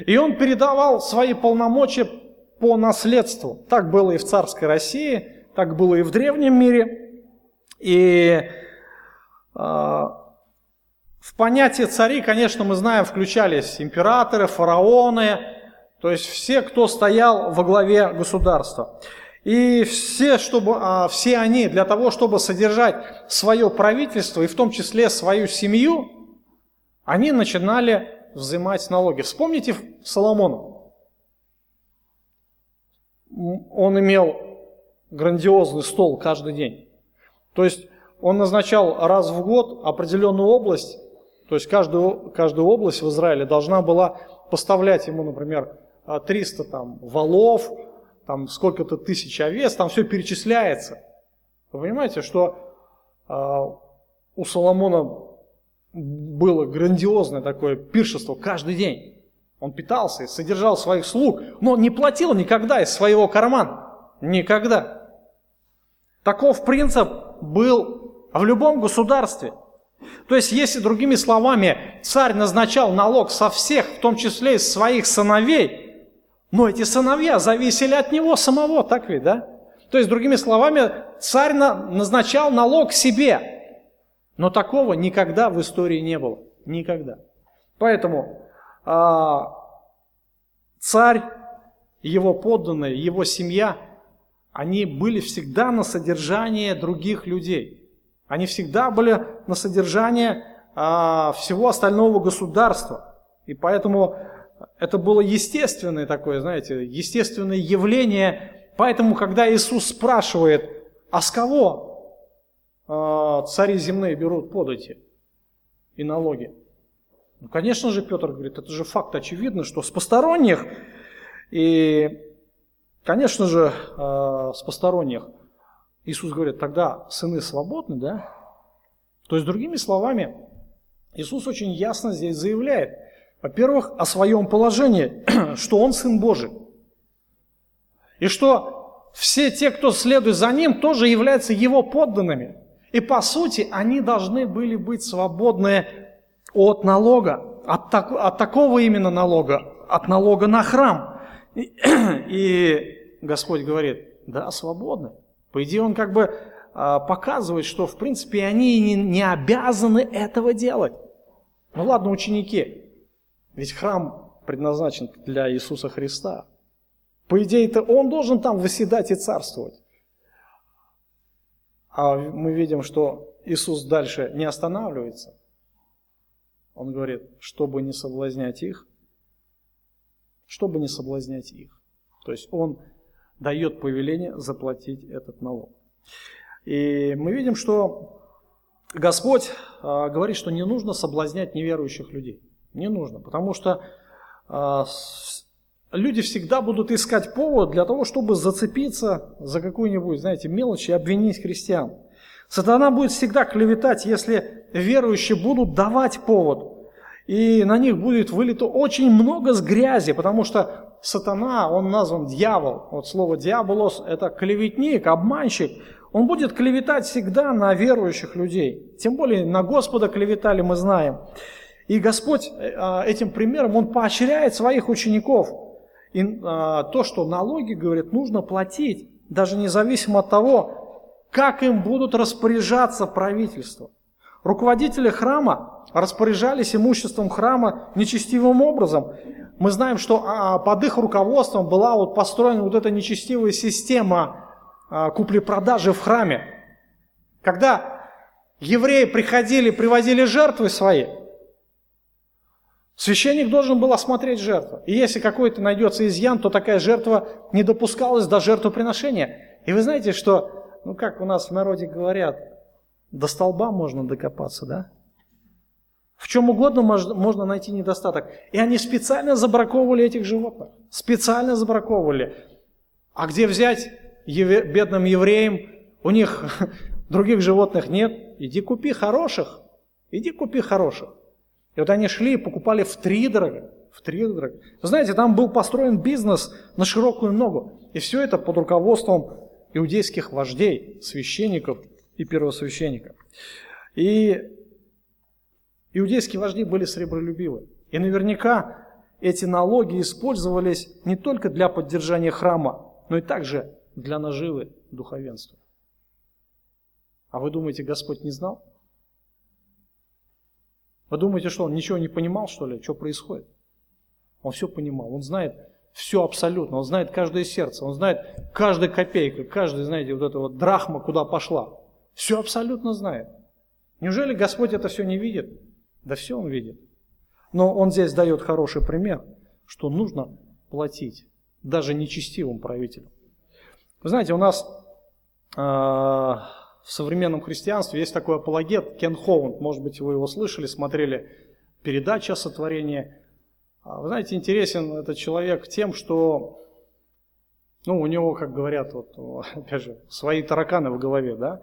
и он передавал свои полномочия по наследству. Так было и в царской России, так было и в древнем мире. И э, в понятие цари, конечно, мы знаем, включались императоры, фараоны, то есть все, кто стоял во главе государства. И все, чтобы, а, все они для того, чтобы содержать свое правительство, и в том числе свою семью, они начинали взимать налоги. Вспомните Соломона. Он имел грандиозный стол каждый день. То есть он назначал раз в год определенную область, то есть каждую, каждую область в Израиле должна была поставлять ему, например, 300 там валов, там сколько-то тысяч овец, там все перечисляется. Вы понимаете, что э, у Соломона было грандиозное такое пиршество каждый день. Он питался и содержал своих слуг, но не платил никогда из своего кармана. Никогда. Таков принцип был в любом государстве. То есть, если другими словами царь назначал налог со всех, в том числе из своих сыновей, но эти сыновья зависели от него самого, так ведь, да? То есть, другими словами, царь назначал налог себе. Но такого никогда в истории не было. Никогда. Поэтому а, царь, его подданные, его семья, они были всегда на содержании других людей. Они всегда были на содержании а, всего остального государства. И поэтому это было естественное такое, знаете, естественное явление. Поэтому, когда Иисус спрашивает, а с кого э, цари земные берут подати и налоги? Ну, конечно же, Петр говорит, это же факт очевидно, что с посторонних. И, конечно же, э, с посторонних. Иисус говорит, тогда сыны свободны, да? То есть, другими словами, Иисус очень ясно здесь заявляет – во-первых, о своем положении, [clears throat] что он Сын Божий. И что все те, кто следует за ним, тоже являются его подданными. И по сути, они должны были быть свободны от налога, от, так, от такого именно налога, от налога на храм. И, [clears throat] и Господь говорит, да, свободны. По идее, Он как бы а, показывает, что в принципе они не, не обязаны этого делать. Ну ладно, ученики, ведь храм предназначен для Иисуса Христа. По идее-то он должен там выседать и царствовать. А мы видим, что Иисус дальше не останавливается. Он говорит, чтобы не соблазнять их, чтобы не соблазнять их. То есть он дает повеление заплатить этот налог. И мы видим, что Господь а, говорит, что не нужно соблазнять неверующих людей. Не нужно, потому что э, люди всегда будут искать повод для того, чтобы зацепиться за какую-нибудь, знаете, мелочь и обвинить христиан. Сатана будет всегда клеветать, если верующие будут давать повод. И на них будет вылито очень много с грязи, потому что сатана, он назван дьявол. Вот слово «диаболос» – это клеветник, обманщик. Он будет клеветать всегда на верующих людей. Тем более на Господа клеветали, мы знаем. И Господь э, а, этим примером, Он поощряет своих учеников. И а, то, что налоги, говорит, нужно платить, даже независимо от того, как им будут распоряжаться правительство. Руководители храма распоряжались имуществом храма нечестивым образом. Мы знаем, что а, под их руководством была вот построена вот эта нечестивая система купли-продажи в храме. Когда евреи приходили, привозили жертвы свои, священник должен был осмотреть жертву. И если какой-то найдется изъян, то такая жертва не допускалась до жертвоприношения. И вы знаете, что, ну как у нас в народе говорят, до столба можно докопаться, да? В чем угодно можно найти недостаток. И они специально забраковывали этих животных. Специально забраковывали. А где взять бедным евреям? У них [laughs] других животных нет. Иди купи хороших. Иди купи хороших. И вот они шли и покупали в три дорого. В три дорого. Вы знаете, там был построен бизнес на широкую ногу. И все это под руководством иудейских вождей, священников и первосвященников. И Иудейские вожди были сребролюбивы. И наверняка эти налоги использовались не только для поддержания храма, но и также для наживы духовенства. А вы думаете, Господь не знал? Вы думаете, что он ничего не понимал, что ли, что происходит? Он все понимал, он знает все абсолютно, он знает каждое сердце, он знает каждая копейка, каждая, знаете, вот эта вот драхма, куда пошла. Все абсолютно знает. Неужели Господь это все не видит? Да все он видит. Но он здесь дает хороший пример, что нужно платить даже нечестивым правителям. Вы знаете, у нас э, в современном христианстве есть такой апологет Кен Хоунд, может быть, вы его слышали, смотрели передачи о сотворении. А вы знаете, интересен этот человек тем, что ну, у него, как говорят, вот, [laughs] опять же, свои тараканы в голове, да.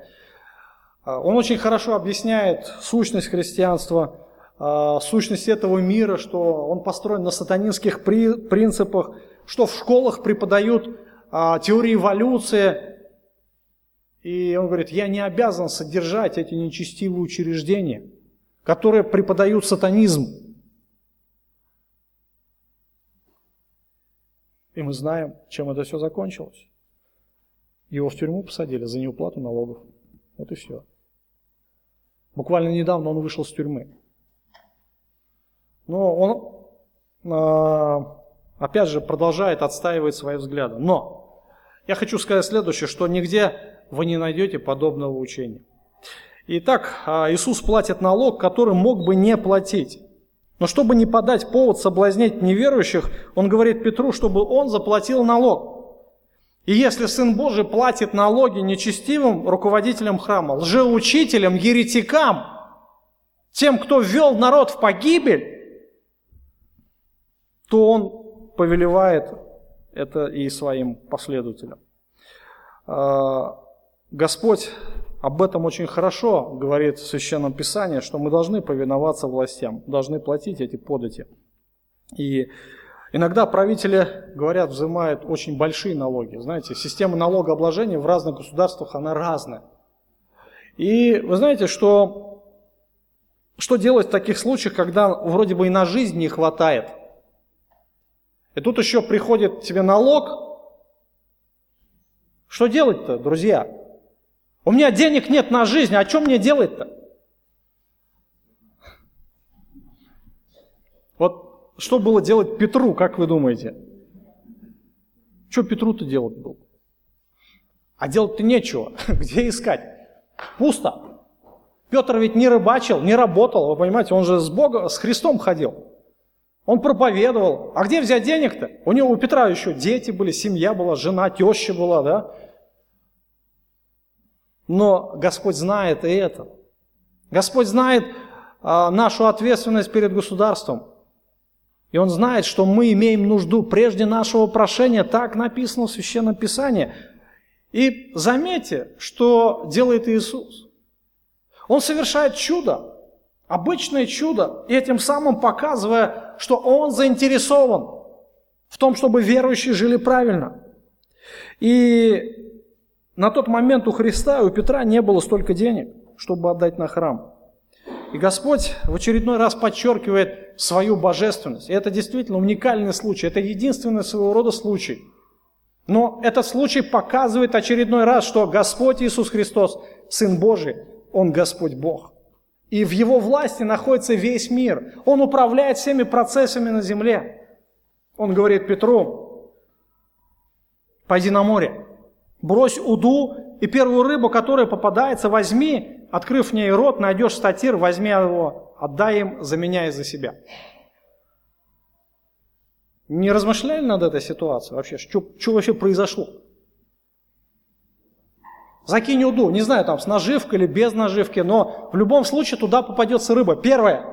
А он очень хорошо объясняет сущность христианства, э, сущность этого мира, что он построен на сатанинских при, принципах, что в школах преподают теории эволюции. И он говорит, я не обязан содержать эти нечестивые учреждения, которые преподают сатанизм. И мы знаем, чем это все закончилось. Его в тюрьму посадили за неуплату налогов. Вот и все. Буквально недавно он вышел с тюрьмы. Но он, а, опять же, продолжает отстаивать свои взгляды. Но я хочу сказать следующее, что нигде вы не найдете подобного учения. Итак, а, Иисус платит налог, который мог бы не платить. Но чтобы не подать повод соблазнять неверующих, он говорит Петру, чтобы он заплатил налог. И если Сын Божий платит налоги нечестивым руководителям храма, лжеучителям, еретикам, тем, кто ввел народ в погибель, то он повелевает это и своим последователям. Господь об этом очень хорошо говорит в Священном Писании, что мы должны повиноваться властям, должны платить эти подати. И иногда правители, говорят, взимают очень большие налоги. Знаете, система налогообложения в разных государствах, она разная. И вы знаете, что, что делать в таких случаях, когда вроде бы и на жизнь не хватает – и тут еще приходит тебе налог. Что делать-то, друзья? У меня денег нет на жизнь, а что мне делать-то? Вот что было делать Петру, как вы думаете? Что Петру-то делать было? А делать-то нечего. [laughs] Где искать? Пусто. Петр ведь не рыбачил, не работал, вы понимаете, он же с Богом, с Христом ходил. Он проповедовал. А где взять денег-то? У него, у Петра еще дети были, семья была, жена, теща была, да? Но Господь знает и это. Господь знает а, нашу ответственность перед государством. И Он знает, что мы имеем нужду прежде нашего прошения. Так написано в Священном Писании. И заметьте, что делает Иисус. Он совершает чудо. Обычное чудо, и этим самым показывая, что он заинтересован в том, чтобы верующие жили правильно. И на тот момент у Христа и у Петра не было столько денег, чтобы отдать на храм. И Господь в очередной раз подчеркивает свою божественность. И это действительно уникальный случай, это единственный своего рода случай. Но этот случай показывает очередной раз, что Господь Иисус Христос, Сын Божий, Он Господь Бог. И в его власти находится весь мир. Он управляет всеми процессами на земле. Он говорит Петру, пойди на море, брось уду, и первую рыбу, которая попадается, возьми, открыв в ней рот, найдешь статир, возьми его, отдай им, заменяй за себя. Не размышляли над этой ситуацией вообще? Что, что вообще произошло? Закинь уду, не знаю, там с наживкой или без наживки, но в любом случае туда попадется рыба. Первое.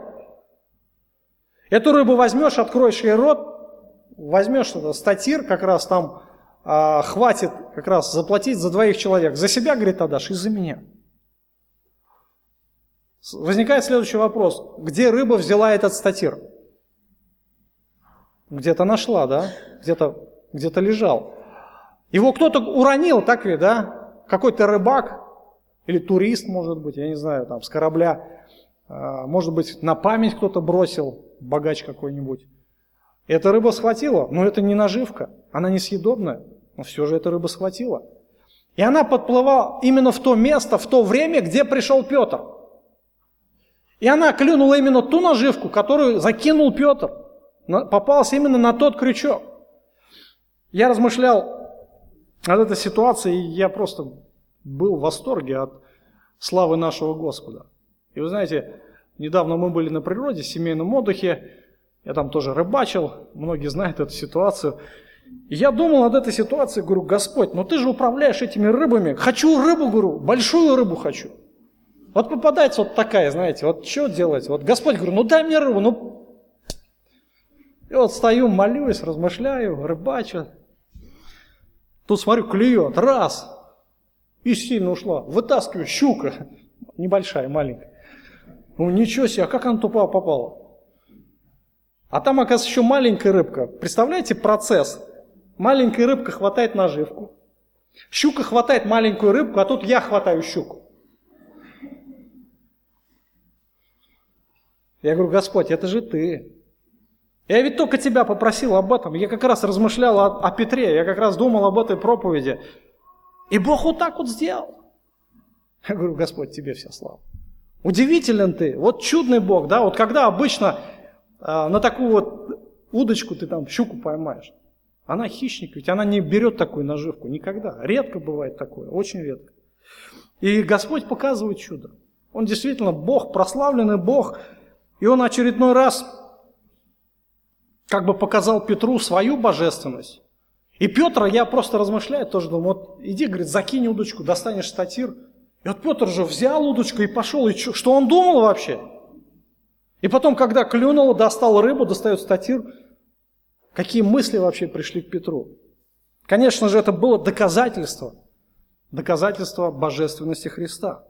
Эту рыбу возьмешь, откроешь ей рот, возьмешь статир, как раз там а, хватит как раз заплатить за двоих человек. За себя, говорит, отдашь, и за меня. Возникает следующий вопрос. Где рыба взяла этот статир? Где-то нашла, да? Где-то где лежал. Его кто-то уронил, так ли, да? Какой-то рыбак или турист, может быть, я не знаю, там, с корабля. А, может быть, на память кто-то бросил, богач какой-нибудь. Эта рыба схватила, но это не наживка, она несъедобная, но все же эта рыба схватила. И она подплывала именно в то место, в то время, где пришел Петр. И она клюнула именно ту наживку, которую закинул Петр. Попалась именно на тот крючок. Я размышлял над этой ситуацией, и я просто был в восторге от славы нашего Господа. И вы знаете, недавно мы были на природе, в семейном отдыхе, я там тоже рыбачил, многие знают эту ситуацию. Я думал над этой ситуацией, говорю, Господь, ну ты же управляешь этими рыбами. Хочу рыбу, говорю, большую рыбу хочу. Вот попадается вот такая, знаете, вот что делать? Вот Господь, говорю, ну дай мне рыбу, ну... И вот стою, молюсь, размышляю, рыбачу. Тут смотрю, клюет, раз, и сильно ушла. Вытаскиваю, щука, небольшая, маленькая. Ну ничего себе, а как она тупо попала? А там, оказывается, еще маленькая рыбка. Представляете процесс? Маленькая рыбка хватает наживку. Щука хватает маленькую рыбку, а тут я хватаю щуку. Я говорю, Господь, это же ты. Я ведь только тебя попросил об этом. Я как раз размышлял о, о Петре, я как раз думал об этой проповеди. И Бог вот так вот сделал. Я говорю, Господь, тебе вся слава. Удивителен ты, вот чудный Бог, да, вот когда обычно а, на такую вот удочку ты там щуку поймаешь. Она хищник, ведь она не берет такую наживку никогда. Редко бывает такое, очень редко. И Господь показывает чудо. Он действительно Бог, прославленный Бог. И Он очередной раз как бы показал Петру свою божественность. И Петр, я просто размышляю, тоже думаю, вот иди, говорит, закинь удочку, достанешь статир. И вот Петр же взял удочку и пошел. И что, что он думал вообще? И потом, когда клюнул, достал рыбу, достает статир, какие мысли вообще пришли к Петру? Конечно же, это было доказательство, доказательство божественности Христа.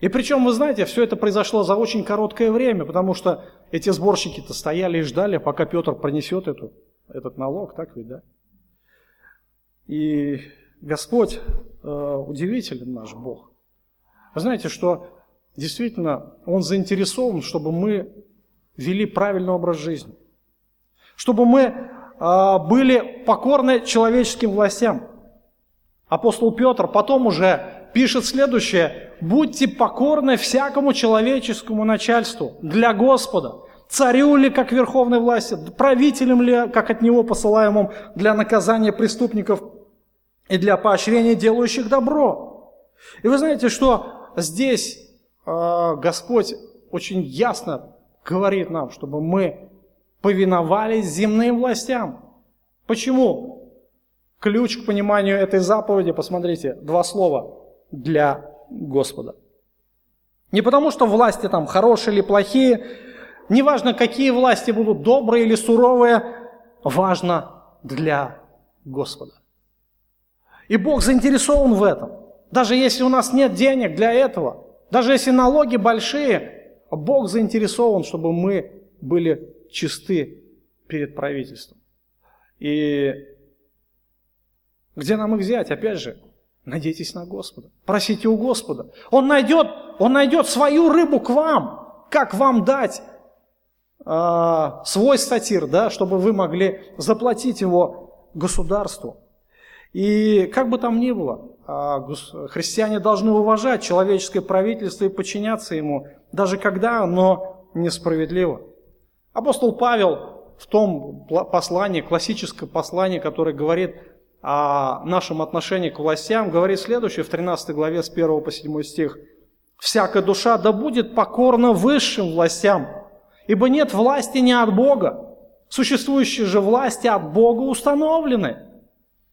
И причем, вы знаете, все это произошло за очень короткое время, потому что эти сборщики-то стояли и ждали, пока Петр пронесет эту, этот налог, так ведь, да? И Господь э, удивителен наш Бог. Вы знаете, что действительно Он заинтересован, чтобы мы вели правильный образ жизни. Чтобы мы были покорны человеческим властям. Апостол Петр потом уже пишет следующее. «Будьте покорны всякому человеческому начальству для Господа, царю ли, как верховной власти, правителям ли, как от него посылаемым для наказания преступников и для поощрения делающих добро». И вы знаете, что здесь э, Господь очень ясно говорит нам, чтобы мы повиновались земным властям. Почему? Ключ к пониманию этой заповеди, посмотрите, два слова для Господа. Не потому, что власти там хорошие или плохие, неважно, какие власти будут, добрые или суровые, важно для Господа. И Бог заинтересован в этом. Даже если у нас нет денег для этого, даже если налоги большие, Бог заинтересован, чтобы мы были чисты перед правительством. И где нам их взять? Опять же, надейтесь на Господа. Просите у Господа. Он найдет, он найдет свою рыбу к вам. Как вам дать э, свой статир, да, чтобы вы могли заплатить его государству. И как бы там ни было, а, христиане должны уважать человеческое правительство и подчиняться ему, даже когда оно несправедливо. Апостол Павел в том послании, классическое послание, которое говорит о нашем отношении к властям, говорит следующее в 13 главе с 1 по 7 стих. всякая душа да будет покорна высшим властям, ибо нет власти не от Бога, существующие же власти от Бога установлены.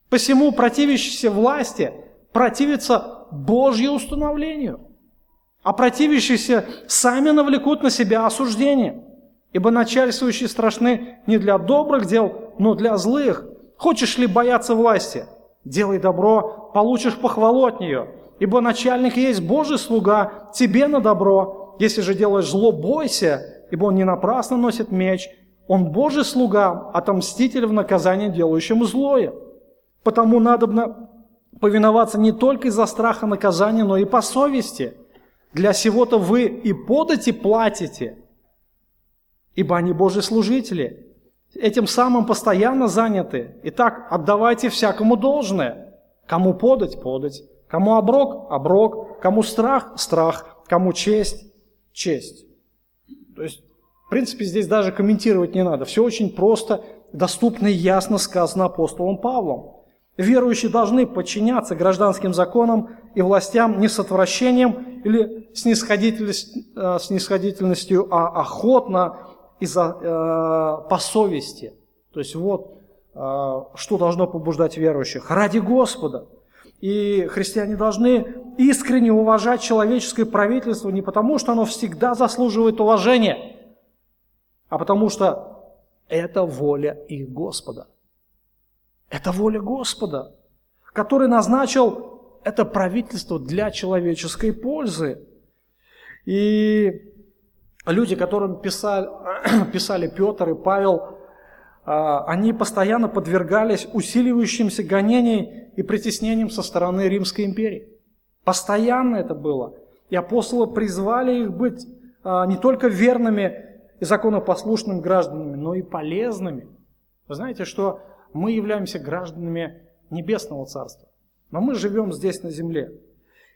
Посему противящиеся власти противятся Божьему установлению, а противящиеся сами навлекут на себя осуждение. Ибо начальствующие страшны не для добрых дел, но для злых. Хочешь ли бояться власти? Делай добро, получишь похвалу от нее. Ибо начальник есть Божий слуга, тебе на добро. Если же делаешь зло, бойся, ибо он не напрасно носит меч. Он Божий слуга, отомститель в наказании делающему злое. Потому надобно повиноваться не только из-за страха наказания, но и по совести. Для сего-то вы и подати платите, ибо они Божьи служители. Этим самым постоянно заняты. Итак, отдавайте всякому должное. Кому подать – подать. Кому оброк – оброк. Кому страх – страх. Кому честь – честь. То есть, в принципе, здесь даже комментировать не надо. Все очень просто, доступно и ясно сказано апостолом Павлом. Верующие должны подчиняться гражданским законам и властям не с отвращением или э, снисходительностью а охотно и за, э, по совести. То есть вот э, что должно побуждать верующих. Ради Господа. И христиане должны искренне уважать человеческое правительство не потому, что оно всегда заслуживает уважения, а потому что это воля их Господа. Это воля Господа, который назначил это правительство для человеческой пользы. И люди, которым писали, [clears throat] писали Петр и Павел, а, они постоянно подвергались усиливающимся гонениям и притеснениям со стороны Римской империи. Постоянно это было. И апостолы призвали их быть а, не только верными и законопослушными гражданами, но и полезными. Вы знаете, что мы являемся гражданами Небесного Царства. Но мы живем здесь на земле.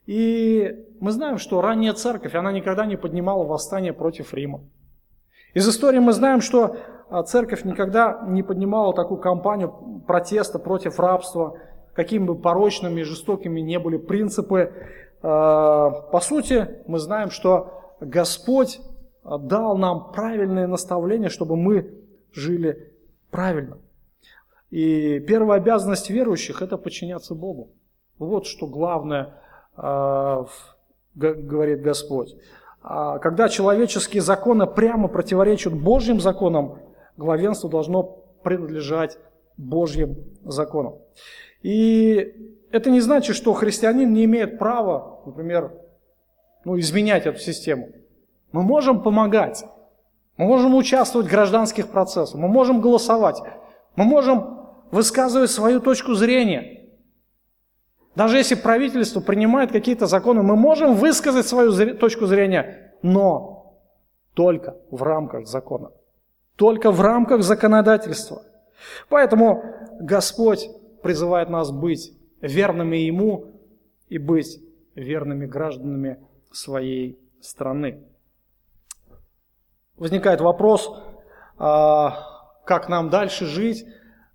И мы знаем, что ранняя церковь, она никогда не поднимала восстание против Рима. Из истории мы знаем, что а, церковь никогда не поднимала такую кампанию протеста против рабства, какими бы порочными и жестокими не были принципы. А, по сути, мы знаем, что Господь дал нам правильное наставление, чтобы мы жили правильно. И первая обязанность верующих – это подчиняться Богу. Вот что главное, а, говорит Господь. А когда человеческие законы прямо противоречат Божьим законам, главенство должно принадлежать Божьим законам. И это не значит, что христианин не имеет права, например, ну, изменять эту систему. Мы можем помогать, мы можем участвовать в гражданских процессах, мы можем голосовать, мы можем высказывать свою точку зрения. Даже если правительство принимает какие-то законы, мы можем высказать свою точку зрения, но только в рамках закона, только в рамках законодательства. Поэтому Господь призывает нас быть верными Ему и быть верными гражданами своей страны. Возникает вопрос, а, как нам дальше жить,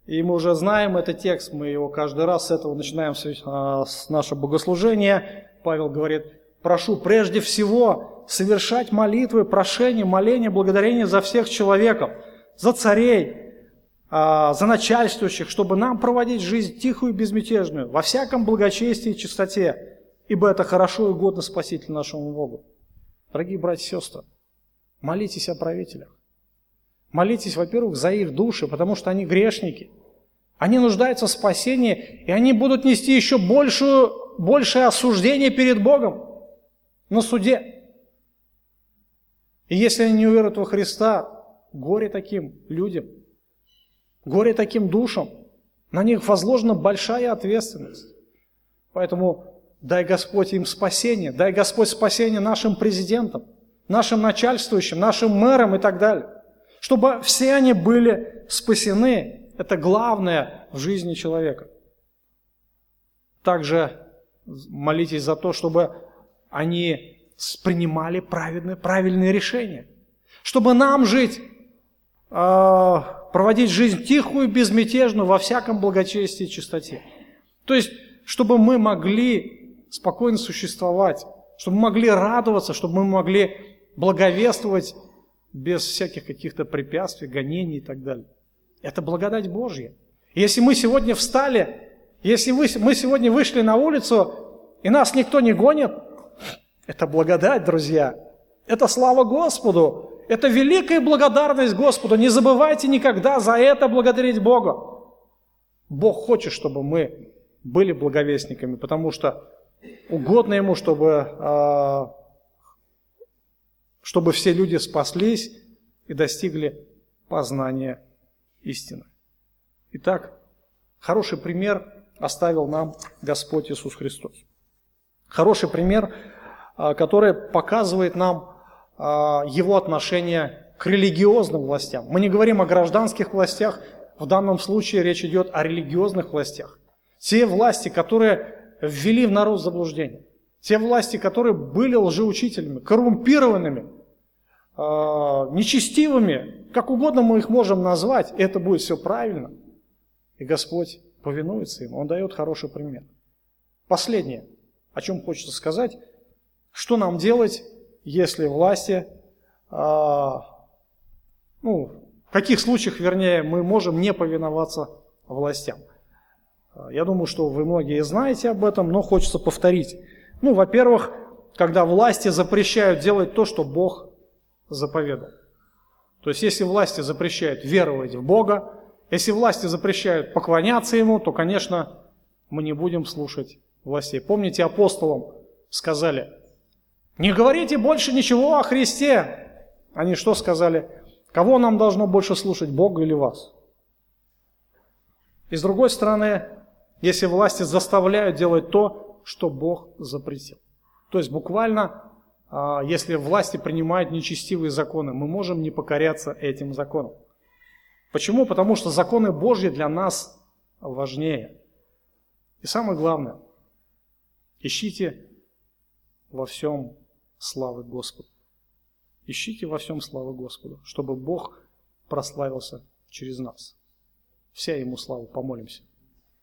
и мы уже знаем этот текст, мы его каждый раз с этого начинаем а, с нашего богослужения. Павел говорит, прошу прежде всего совершать молитвы, прошения, моления, благодарения за всех человеков, за царей, а, за начальствующих, чтобы нам проводить жизнь тихую и безмятежную, во всяком благочестии и чистоте, ибо это хорошо и угодно Спасителю нашему Богу. Дорогие братья и сестры, молитесь о правителях. Молитесь, во-первых, за их души, потому что они грешники – они нуждаются в спасении, и они будут нести еще большую, большее осуждение перед Богом на суде. И если они не уверуют во Христа, горе таким людям, горе таким душам, на них возложена большая ответственность. Поэтому дай Господь им спасение, дай Господь спасение нашим президентам, нашим начальствующим, нашим мэрам и так далее. Чтобы все они были спасены это главное в жизни человека. Также молитесь за то, чтобы они принимали правильные, правильные решения. Чтобы нам жить, а, проводить жизнь тихую, безмятежную, во всяком благочестии и чистоте. То есть, чтобы мы могли спокойно существовать, чтобы мы могли радоваться, чтобы мы могли благовествовать без всяких каких-то препятствий, гонений и так далее. Это благодать Божья. Если мы сегодня встали, если мы, сегодня вышли на улицу, и нас никто не гонит, это благодать, друзья. Это слава Господу. Это великая благодарность Господу. Не забывайте никогда за это благодарить Бога. Бог хочет, чтобы мы были благовестниками, потому что угодно Ему, чтобы, а, чтобы все люди спаслись и достигли познания истины. Итак, хороший пример оставил нам Господь Иисус Христос. Хороший пример, а, который показывает нам а, его отношение к религиозным властям. Мы не говорим о гражданских властях, в данном случае речь идет о религиозных властях. Те власти, которые ввели в народ заблуждение. Те власти, которые были лжеучителями, коррумпированными, а, нечестивыми, как угодно мы их можем назвать, это будет все правильно. И Господь повинуется им, Он дает хороший пример. Последнее, о чем хочется сказать, что нам делать, если власти, а, ну, в каких случаях, вернее, мы можем не повиноваться властям. Я думаю, что вы многие знаете об этом, но хочется повторить. Ну, во-первых, когда власти запрещают делать то, что Бог заповедал. То есть, если власти запрещают веровать в Бога, если власти запрещают поклоняться Ему, то, конечно, мы не будем слушать властей. Помните, апостолам сказали, не говорите больше ничего о Христе. Они что сказали? Кого нам должно больше слушать, Бога или вас? И с другой стороны, если власти заставляют делать то, что Бог запретил. То есть буквально, если власти принимают нечестивые законы, мы можем не покоряться этим законам. Почему? Потому что законы Божьи для нас важнее. И самое главное, ищите во всем славы Господу. Ищите во всем славы Господу, чтобы Бог прославился через нас. Вся Ему слава. Помолимся.